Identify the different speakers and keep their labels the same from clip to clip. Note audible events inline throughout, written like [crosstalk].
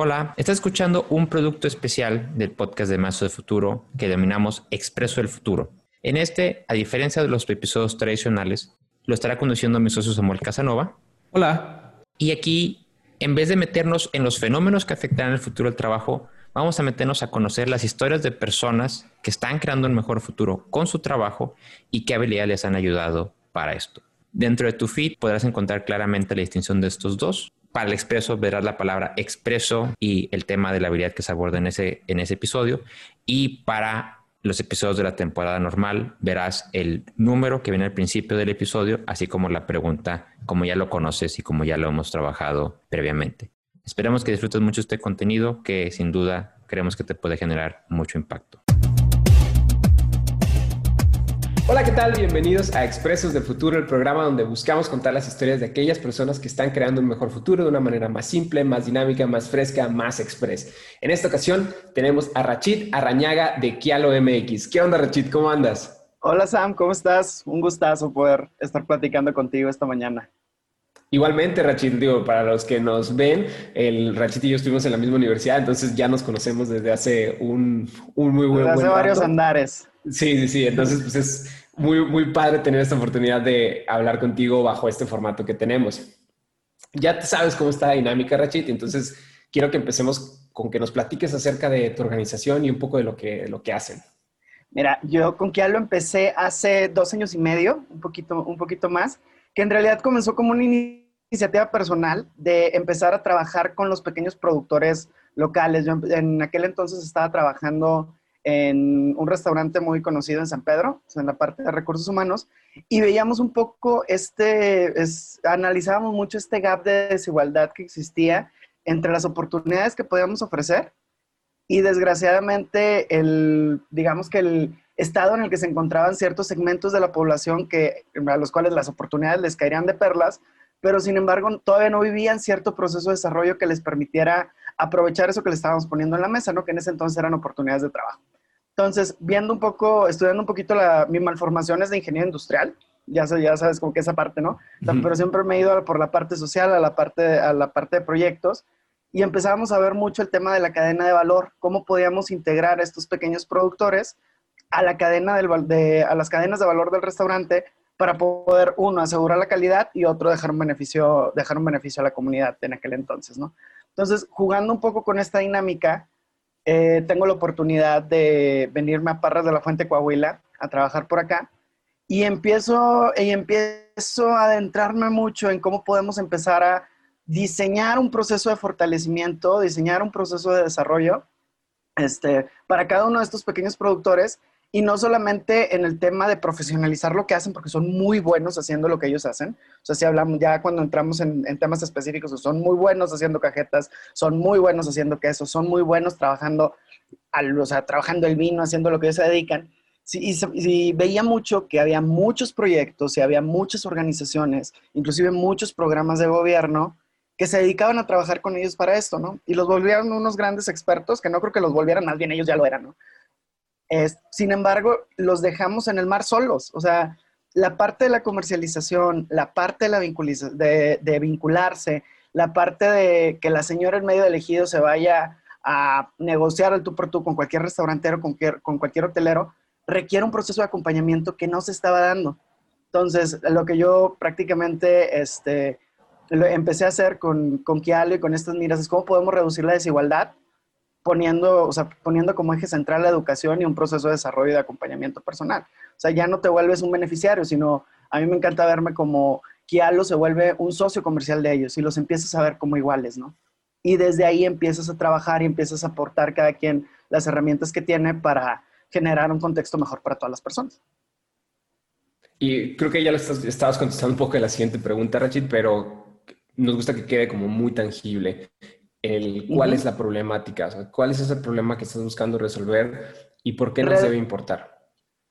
Speaker 1: Hola, estás escuchando un producto especial del podcast de Mazo de Futuro que denominamos Expreso del Futuro. En este, a diferencia de los episodios tradicionales, lo estará conduciendo mi socio Samuel Casanova.
Speaker 2: Hola.
Speaker 1: Y aquí, en vez de meternos en los fenómenos que afectarán el futuro del trabajo, vamos a meternos a conocer las historias de personas que están creando un mejor futuro con su trabajo y qué habilidades les han ayudado para esto. Dentro de tu feed podrás encontrar claramente la distinción de estos dos para el expreso verás la palabra expreso y el tema de la habilidad que se aborda en ese, en ese episodio. Y para los episodios de la temporada normal verás el número que viene al principio del episodio, así como la pregunta, como ya lo conoces y como ya lo hemos trabajado previamente. Esperemos que disfrutes mucho este contenido que sin duda creemos que te puede generar mucho impacto.
Speaker 2: Hola, ¿qué tal? Bienvenidos a Expresos del Futuro, el programa donde buscamos contar las historias de aquellas personas que están creando un mejor futuro de una manera más simple, más dinámica, más fresca, más express. En esta ocasión tenemos a Rachid Arrañaga de Kialo MX. ¿Qué onda, Rachid? ¿Cómo andas?
Speaker 3: Hola, Sam, ¿cómo estás? Un gustazo poder estar platicando contigo esta mañana.
Speaker 2: Igualmente, Rachid, digo, para los que nos ven, el Rachid y yo estuvimos en la misma universidad, entonces ya nos conocemos desde hace un, muy buen
Speaker 3: Desde hace varios andares.
Speaker 2: Sí, sí, sí. Entonces, pues es muy, muy padre tener esta oportunidad de hablar contigo bajo este formato que tenemos. Ya sabes cómo está la dinámica, Rachid, entonces quiero que empecemos con que nos platiques acerca de tu organización y un poco de lo que, lo que hacen.
Speaker 3: Mira, yo con Kia lo empecé hace dos años y medio, un poquito, un poquito más, que en realidad comenzó como una iniciativa personal de empezar a trabajar con los pequeños productores locales. Yo en aquel entonces estaba trabajando en un restaurante muy conocido en San Pedro, en la parte de recursos humanos, y veíamos un poco este, es, analizábamos mucho este gap de desigualdad que existía entre las oportunidades que podíamos ofrecer y desgraciadamente el, digamos que el estado en el que se encontraban ciertos segmentos de la población que, a los cuales las oportunidades les caerían de perlas, pero sin embargo todavía no vivían cierto proceso de desarrollo que les permitiera aprovechar eso que les estábamos poniendo en la mesa, ¿no? Que en ese entonces eran oportunidades de trabajo. Entonces, viendo un poco, estudiando un poquito la, mi malformación es de ingeniería industrial, ya, ya sabes como que esa parte, ¿no? Pero siempre me he ido por la parte social, a la parte, a la parte de proyectos, y empezábamos a ver mucho el tema de la cadena de valor, cómo podíamos integrar a estos pequeños productores a, la cadena del, de, a las cadenas de valor del restaurante para poder, uno, asegurar la calidad y otro, dejar un beneficio, dejar un beneficio a la comunidad en aquel entonces, ¿no? Entonces, jugando un poco con esta dinámica, eh, tengo la oportunidad de venirme a Parras de la Fuente, Coahuila, a trabajar por acá. Y empiezo, y empiezo a adentrarme mucho en cómo podemos empezar a diseñar un proceso de fortalecimiento, diseñar un proceso de desarrollo este, para cada uno de estos pequeños productores y no solamente en el tema de profesionalizar lo que hacen, porque son muy buenos haciendo lo que ellos hacen. O sea, si hablamos ya cuando entramos en, temas específicos, son muy buenos haciendo cajetas, son muy buenos haciendo queso, son muy buenos trabajando, al, o sea, trabajando el vino, haciendo lo que ellos se dedican. Sí, y, veía mucho que había muchos proyectos y había muchas organizaciones, inclusive muchos programas de gobierno, que se dedicaban a trabajar con ellos para esto, ¿no? Y los volvieron unos grandes expertos, que no creo que los volvieran, más bien ellos ya lo eran, ¿no? Sin embargo, los dejamos en el mar solos. O sea, la parte de la comercialización, la parte de, la de, vincularse, la parte de que la señora en medio de elegido se vaya a negociar el tú por tú con cualquier restaurantero, con cualquier, con cualquier hotelero, requiere un proceso de acompañamiento que no se estaba dando. Entonces, lo que yo prácticamente este, empecé a hacer con, con Kialo y con estas miras es cómo podemos reducir la desigualdad poniendo, o sea, poniendo como eje central la educación y un proceso de desarrollo y de acompañamiento personal. O sea, ya no te vuelves un beneficiario, sino a mí me encanta verme como Kialo se vuelve un socio comercial de ellos y los empiezas a ver como iguales, ¿no? Y desde ahí empiezas a trabajar y empiezas a aportar cada quien las herramientas que tiene para generar un contexto mejor para todas las personas.
Speaker 2: Y creo que ya lo estabas contestando un poco en la siguiente pregunta, Rachid, pero nos gusta que quede como muy tangible el cuál es la problemática, cuál es ese problema que estás buscando resolver y por qué nos debe importar.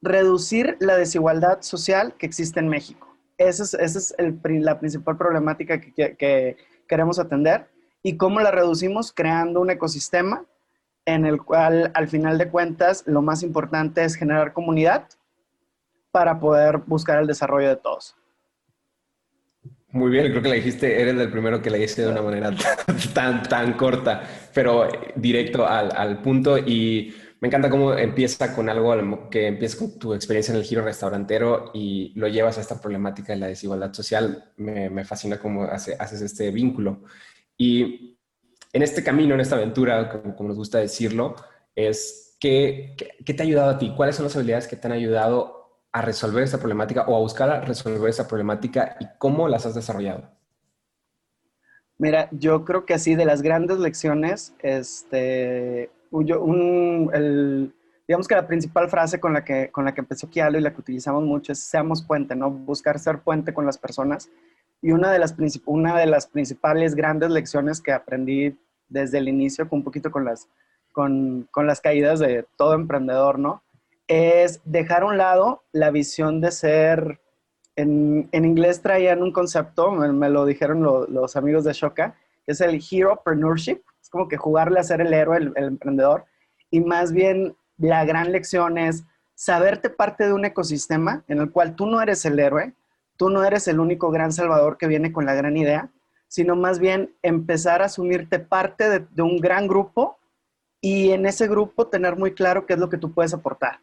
Speaker 3: Reducir la desigualdad social que existe en México. Esa es, la principal problemática que, queremos atender y cómo la reducimos creando un ecosistema en el cual al final de cuentas lo más importante es generar comunidad para poder buscar el desarrollo de todos.
Speaker 2: Muy bien, creo que le dijiste, eres el primero que le hice de una manera tan, tan corta, pero directo al, al punto. Y me encanta cómo empieza con algo que empieza con tu experiencia en el giro restaurantero y lo llevas a esta problemática de la desigualdad social. Me, me fascina cómo hace, haces este vínculo. Y en este camino, en esta aventura, como, como nos gusta decirlo, es ¿qué, ¿qué, te ha ayudado a ti? ¿Cuáles son las habilidades que te han ayudado a resolver esta problemática o a buscar a resolver esa problemática y cómo las has desarrollado?
Speaker 3: Mira, yo creo que así de las grandes lecciones, este, un, el, digamos que la principal frase con la que, con la que empezó Kialo y la que utilizamos mucho es seamos puente, ¿no? Buscar ser puente con las personas. Y una de las, una de las principales grandes lecciones que aprendí desde el inicio, con un poquito con las, con, con las caídas de todo emprendedor, ¿no? Es dejar a un lado la visión de ser, en, en inglés traían un concepto, me, lo dijeron los amigos de Shoka, que es el heropreneurship, es como que jugarle a ser el héroe, el, emprendedor, y más bien la gran lección es saberte parte de un ecosistema en el cual tú no eres el héroe, tú no eres el único gran salvador que viene con la gran idea, sino más bien empezar a asumirte parte de, un gran grupo y en ese grupo tener muy claro qué es lo que tú puedes aportar.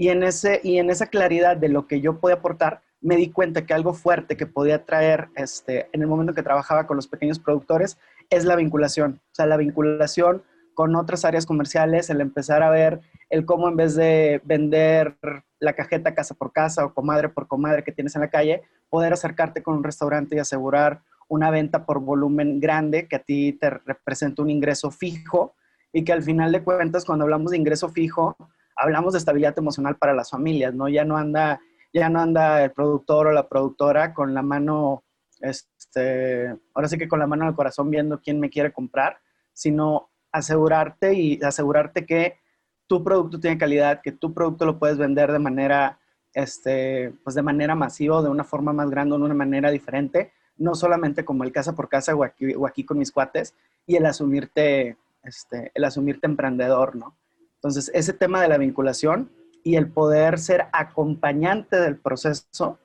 Speaker 3: Y en, ese, y en esa claridad de lo que yo podía aportar, me di cuenta que algo fuerte que podía traer este, en el momento que trabajaba con los pequeños productores es la vinculación. O sea, la vinculación con otras áreas comerciales, el empezar a ver el cómo en vez de vender la cajeta casa por casa o comadre por comadre que tienes en la calle, poder acercarte con un restaurante y asegurar una venta por volumen grande que a ti te representa un ingreso fijo y que al final de cuentas cuando hablamos de ingreso fijo, hablamos de estabilidad emocional para las familias, ¿no? Ya no anda, ya no anda el productor o la productora con la mano, este, ahora sí que con la mano en el corazón viendo quién me quiere comprar, sino asegurarte y asegurarte que tu producto tiene calidad, que tu producto lo puedes vender de manera, este, pues de manera masiva, de una forma más grande, de una manera diferente, no solamente como el casa por casa o aquí, o aquí con mis cuates, y el asumirte, este, el asumirte emprendedor, ¿no? Entonces, ese tema de la vinculación y el poder ser acompañante del proceso,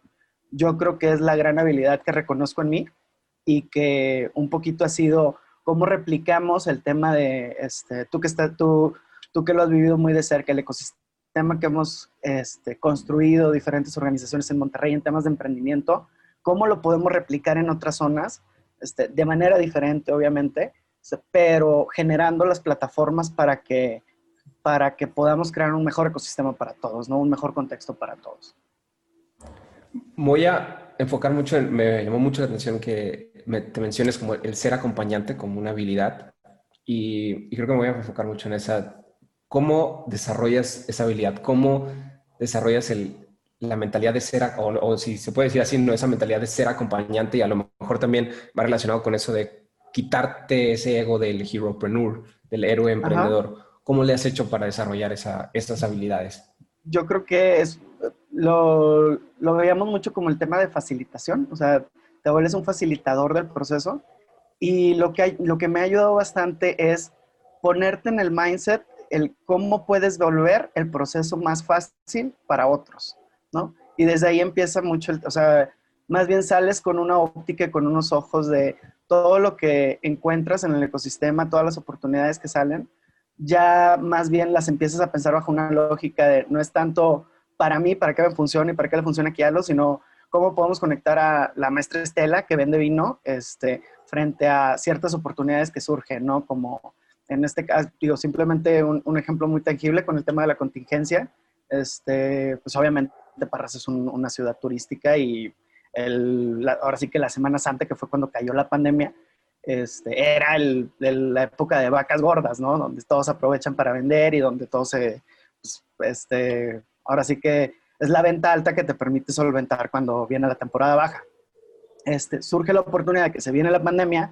Speaker 3: yo creo que es la gran habilidad que reconozco en mí y que un poquito ha sido cómo replicamos el tema de, este, tú, que está, tú, tú que lo has vivido muy de cerca, el ecosistema que hemos este, construido, diferentes organizaciones en Monterrey en temas de emprendimiento, cómo lo podemos replicar en otras zonas, este, de manera diferente, obviamente, pero generando las plataformas para que para que podamos crear un mejor ecosistema para todos, ¿no? Un mejor contexto para todos.
Speaker 2: Voy a enfocar mucho, en, me llamó mucho la atención que me, te menciones como el ser acompañante como una habilidad y, y creo que me voy a enfocar mucho en esa, cómo desarrollas esa habilidad, cómo desarrollas el, la mentalidad de ser, o, o, si se puede decir así, no esa mentalidad de ser acompañante y a lo mejor también va relacionado con eso de quitarte ese ego del heropreneur, del héroe emprendedor. Ajá. ¿Cómo le has hecho para desarrollar esa, estas habilidades?
Speaker 3: Yo creo que es, lo, lo veíamos mucho como el tema de facilitación, o sea, te vuelves un facilitador del proceso y lo que, hay, lo que me ha ayudado bastante es ponerte en el mindset el cómo puedes volver el proceso más fácil para otros, ¿no? Y desde ahí empieza mucho, el, o sea, más bien sales con una óptica, con unos ojos de todo lo que encuentras en el ecosistema, todas las oportunidades que salen, ya más bien las empiezas a pensar bajo una lógica de no es tanto para mí, para qué me funciona y para qué le funciona aquí a lo, sino cómo podemos conectar a la maestra Estela que vende vino este, frente a ciertas oportunidades que surgen, ¿no? Como en este caso, digo, simplemente un, un ejemplo muy tangible con el tema de la contingencia. Este, pues obviamente Parras es un, una ciudad turística y el, ahora sí que la Semana Santa, que fue cuando cayó la pandemia, este, era el, el, la época de vacas gordas, ¿no? Donde todos aprovechan para vender y donde todo se, pues, este, ahora sí que es la venta alta que te permite solventar cuando viene la temporada baja. Este, surge la oportunidad que se viene la pandemia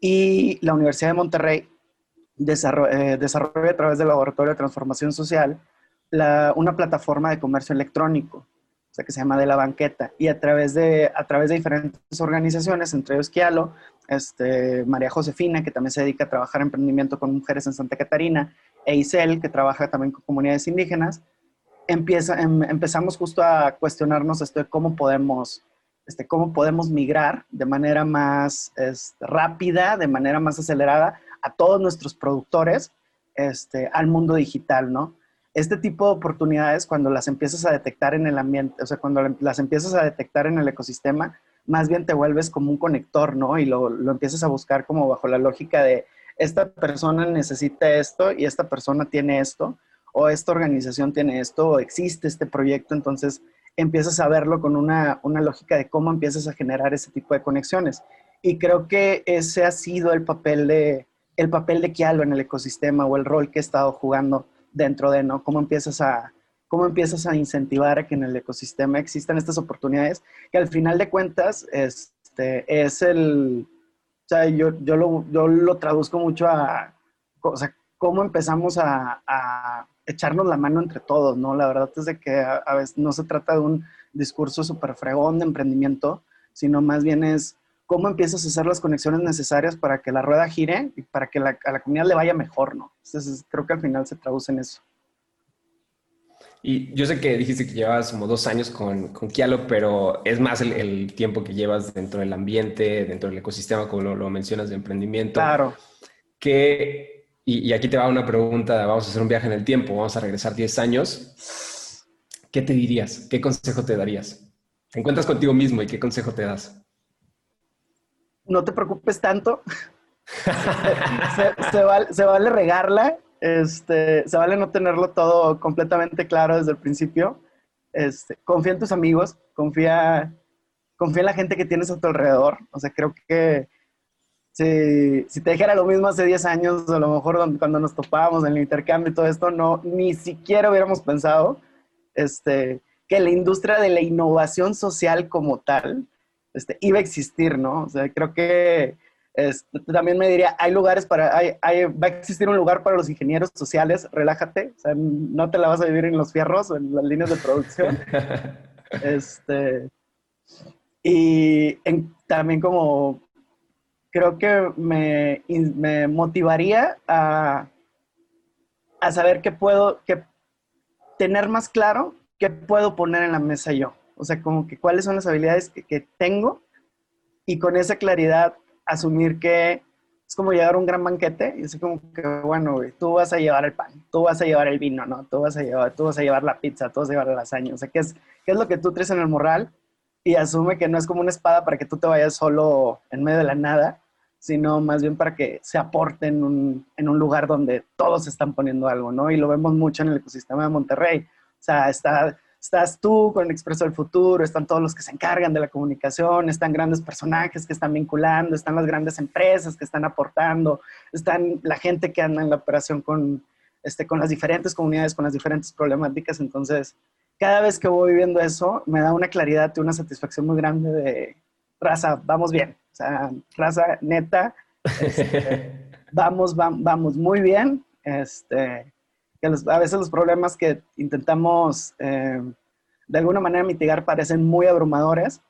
Speaker 3: y la Universidad de Monterrey desarrolla, eh, desarrolla a través del Laboratorio de Transformación Social una plataforma de comercio electrónico, o sea, que se llama De la Banqueta, y a través de, a través de diferentes organizaciones, entre ellos Kialo, este, María Josefina, que también se dedica a trabajar en emprendimiento con mujeres en Santa Catarina, e Isel, que trabaja también con comunidades indígenas, empieza, em, empezamos justo a cuestionarnos esto de cómo podemos este, cómo podemos migrar de manera más este, rápida, de manera más acelerada a todos nuestros productores este, al mundo digital, ¿no? Este tipo de oportunidades, cuando las empiezas a detectar en el ambiente, o sea, cuando las empiezas a detectar en el ecosistema, más bien te vuelves como un conector, ¿no? Y lo, lo empiezas a buscar como bajo la lógica de esta persona necesita esto y esta persona tiene esto, o esta organización tiene esto, o existe este proyecto, entonces empiezas a verlo con una, una lógica de cómo empiezas a generar ese tipo de conexiones. Y creo que ese ha sido el papel de, el papel de Kialo en el ecosistema o el rol que he estado jugando dentro de, ¿no? Cómo empiezas a, cómo empiezas a incentivar a que en el ecosistema existan estas oportunidades, que al final de cuentas este, es el, o sea, yo, yo, lo, yo lo traduzco mucho a, o sea, cómo empezamos a, a, echarnos la mano entre todos, ¿no? La verdad es de que a, a veces no se trata de un discurso súper fregón de emprendimiento, sino más bien es cómo empiezas a hacer las conexiones necesarias para que la rueda gire y para que la, a la comunidad le vaya mejor, ¿no? Entonces, creo que al final se traduce en eso.
Speaker 2: Y yo sé que dijiste que llevas como dos años con, con Kialo, pero es más el, el, tiempo que llevas dentro del ambiente, dentro del ecosistema, como lo, lo mencionas, de emprendimiento.
Speaker 3: Claro.
Speaker 2: Que, y, y, aquí te va una pregunta, vamos a hacer un viaje en el tiempo, vamos a regresar 10 años. ¿Qué te dirías? ¿Qué consejo te darías? Te encuentras contigo mismo y qué consejo te das?
Speaker 3: No te preocupes tanto. [laughs] se, vale, se, regarla, este, se vale no tenerlo todo completamente claro desde el principio. Este, confía en tus amigos, confía, confía en la gente que tienes a tu alrededor. O sea, creo que si, si te dijera lo mismo hace 10 años, a lo mejor cuando nos topábamos en el intercambio y todo esto, no, ni siquiera hubiéramos pensado este, que la industria de la innovación social como tal este, iba a existir, ¿no? O sea, creo que este, también me diría, hay lugares para, hay, hay, va a existir un lugar para los ingenieros sociales, relájate, o sea, no te la vas a vivir en los fierros o en las líneas de producción. [laughs] este, y en, también como, creo que me, me motivaría a, a saber qué puedo, que tener más claro qué puedo poner en la mesa yo. O sea, como que cuáles son las habilidades que, que tengo y con esa claridad asumir que es como llegar a un gran banquete y es como que, bueno, güey, tú vas a llevar el pan, tú vas a llevar el vino, ¿no? Tú vas a llevar, tú vas a llevar la pizza, tú vas a llevar la lasaña. O sea, ¿qué es, qué es lo que tú traes en el morral? Y asume que no es como una espada para que tú te vayas solo en medio de la nada, sino más bien para que se aporte en un, en un lugar donde todos están poniendo algo, ¿no? Y lo vemos mucho en el ecosistema de Monterrey. O sea, está estás tú con el Expreso del Futuro, están todos los que se encargan de la comunicación, están grandes personajes que están vinculando, están las grandes empresas que están aportando, están la gente que anda en la operación con, este, con las diferentes comunidades, con las diferentes problemáticas. Entonces, cada vez que voy viviendo eso, me da una claridad y una satisfacción muy grande de raza, vamos bien. O sea, raza neta, este, [laughs] vamos, vamos, vamos muy bien. Este, que los, a veces los problemas que intentamos eh, de alguna manera mitigar parecen muy abrumadores,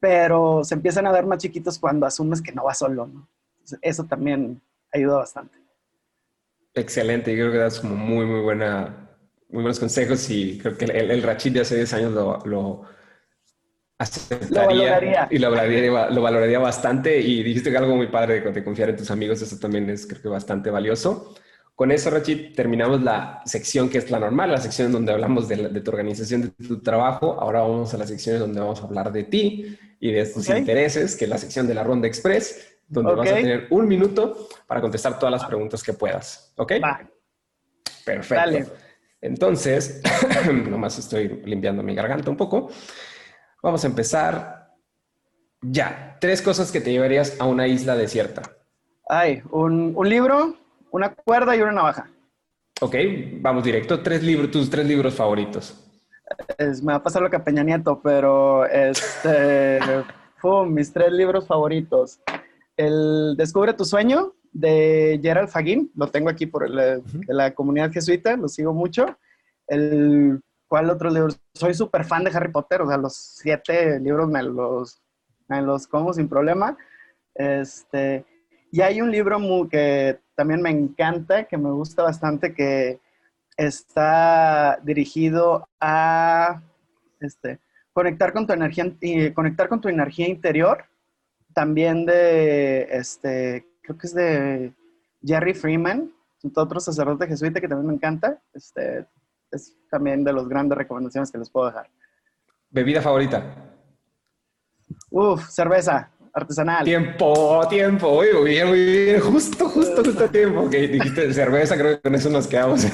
Speaker 3: pero se empiezan a ver más chiquitos cuando asumes que no vas solo, ¿no? Entonces, eso también ayuda bastante.
Speaker 2: Excelente, yo creo que das como muy, muy buena, muy buenos consejos y creo que el, el Rachid de hace 10 años lo, lo aceptaría
Speaker 3: lo valoraría.
Speaker 2: y lo valoraría, lo valoraría bastante y dijiste que algo muy padre de, de confiar en tus amigos, eso también es creo que bastante valioso. Con eso, Rachid, terminamos la sección que es la normal, la sección donde hablamos de, la, de, tu organización, de tu trabajo. Ahora vamos a la sección donde vamos a hablar de ti y de tus okay. intereses, que es la sección de la Ronda Express, donde okay. vas a tener un minuto para contestar todas las preguntas que puedas. ¿Ok?
Speaker 3: Va.
Speaker 2: Perfecto.
Speaker 3: Dale.
Speaker 2: Entonces, [clears throat] nomás estoy limpiando mi garganta un poco. Vamos a empezar ya. Tres cosas que te llevarías a una isla desierta.
Speaker 3: Ay, un, un libro, una cuerda y una navaja.
Speaker 2: Ok, vamos directo. Tres libros, tus tres libros favoritos.
Speaker 3: Es, me va a pasar lo que a Peña Nieto, pero este, [laughs] pum, mis tres libros favoritos. El Descubre tu sueño de Gerald Fagin, lo tengo aquí por el, uh -huh. de la comunidad jesuita, lo sigo mucho. El, ¿Cuál otro libro? Soy súper fan de Harry Potter, o sea, los siete libros me los, me los como sin problema. Este, y hay un libro muy, que también me encanta, que me gusta bastante, que está dirigido a, este, conectar con tu energía, y conectar con tu energía interior, también de, este, creo que es de Jerry Freeman, otro sacerdote jesuita que también me encanta, este, es también de las grandes recomendaciones que les puedo dejar.
Speaker 2: ¿Bebida favorita?
Speaker 3: Uf, cerveza artesanal.
Speaker 2: Tiempo, tiempo. muy bien, muy bien. Justo, justo, justo tiempo. Ok, dijiste cerveza, creo que con eso nos quedamos.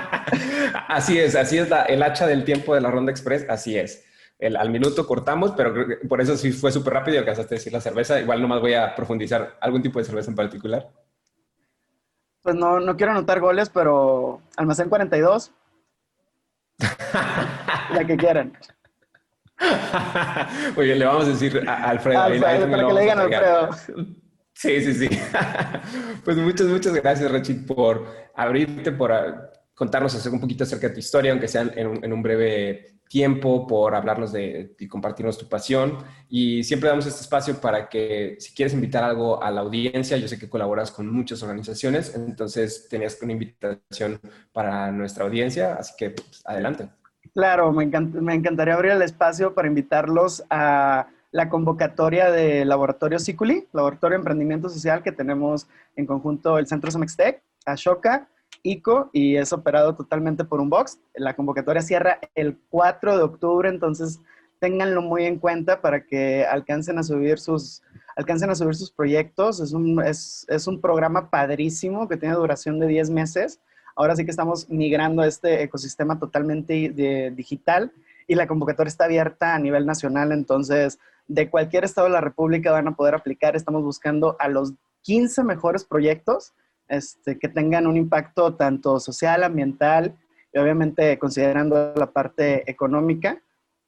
Speaker 2: [laughs] así es, así es el hacha del tiempo de la Ronda Express, así es. El, al minuto cortamos, pero creo que por eso sí fue súper rápido y alcanzaste a decir la cerveza. Igual nomás voy a profundizar algún tipo de cerveza en particular.
Speaker 3: Pues no, no quiero anotar goles, pero almacén 42. [laughs] la que quieran. [laughs]
Speaker 2: Oye, le vamos a decir a Alfredo.
Speaker 3: Alfredo para que le digan Alfredo.
Speaker 2: Sí, sí, sí. [laughs] pues muchas, muchas gracias, Rachid, por abrirte, por ah, contarnos un poquito acerca de tu historia, aunque sea en un, breve tiempo, por hablarnos de y compartirnos tu pasión. Y siempre damos este espacio para que si quieres invitar algo a la audiencia, yo sé que colaboras con muchas organizaciones, entonces tenías una invitación para nuestra audiencia, así que pues, adelante.
Speaker 3: Claro, me, encantaría abrir el espacio para invitarlos a la convocatoria de Laboratorio Ciculi, Laboratorio de Emprendimiento Social que tenemos en conjunto el Centro Semextec, Ashoka, ICO y es operado totalmente por un box. La convocatoria cierra el 4 de octubre, entonces ténganlo muy en cuenta para que alcancen a subir sus, alcancen a subir sus proyectos. Es un, es, es un programa padrísimo que tiene duración de 10 meses Ahora sí que estamos migrando a este ecosistema totalmente digital y la convocatoria está abierta a nivel nacional, entonces de cualquier estado de la República van a poder aplicar. Estamos buscando a los 15 mejores proyectos este, que tengan un impacto tanto social, ambiental y obviamente considerando la parte económica.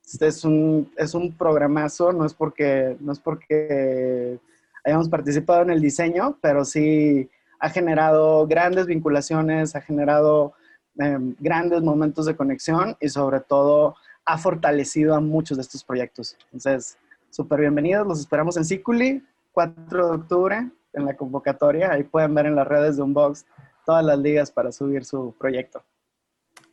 Speaker 3: Este es un, es un programazo, no es, porque, no es porque hayamos participado en el diseño, pero sí ha generado grandes vinculaciones, ha generado em, grandes momentos de conexión y sobre todo ha fortalecido a muchos de estos proyectos. Entonces, súper bienvenidos, los esperamos en Ciculi, 4 de octubre, en la convocatoria. Ahí pueden ver en las redes de Unbox todas las ligas para subir su proyecto.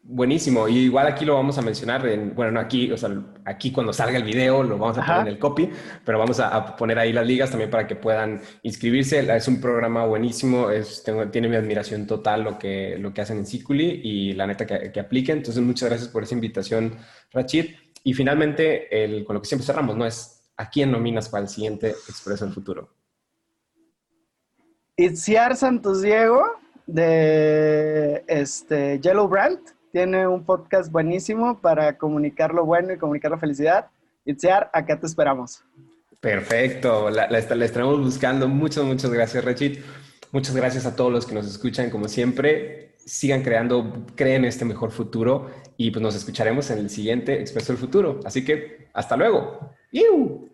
Speaker 2: Buenísimo. Y igual aquí lo vamos a mencionar, en, bueno, no aquí, o sea, aquí cuando salga el video lo vamos a poner en el copy, pero vamos a, poner ahí las ligas también para que puedan inscribirse. Es un programa buenísimo, es, tiene mi admiración total lo que, lo que hacen en Ciculi y la neta que, que apliquen. Entonces, muchas gracias por esa invitación, Rachid. Y finalmente, el, con lo que siempre cerramos, ¿no? Es a quién nominas para el siguiente Expreso del Futuro.
Speaker 3: Itziar Santos Diego de este, Yellow Brand tiene un podcast buenísimo para comunicar lo bueno y comunicar la felicidad. Itziar, acá te esperamos.
Speaker 2: Perfecto, la, la, estaremos buscando. Muchas, muchas gracias, Rachid. Muchas gracias a todos los que nos escuchan, como siempre. Sigan creando, creen este mejor futuro y pues nos escucharemos en el siguiente Expreso del Futuro. Así que, hasta luego. ¡Iu!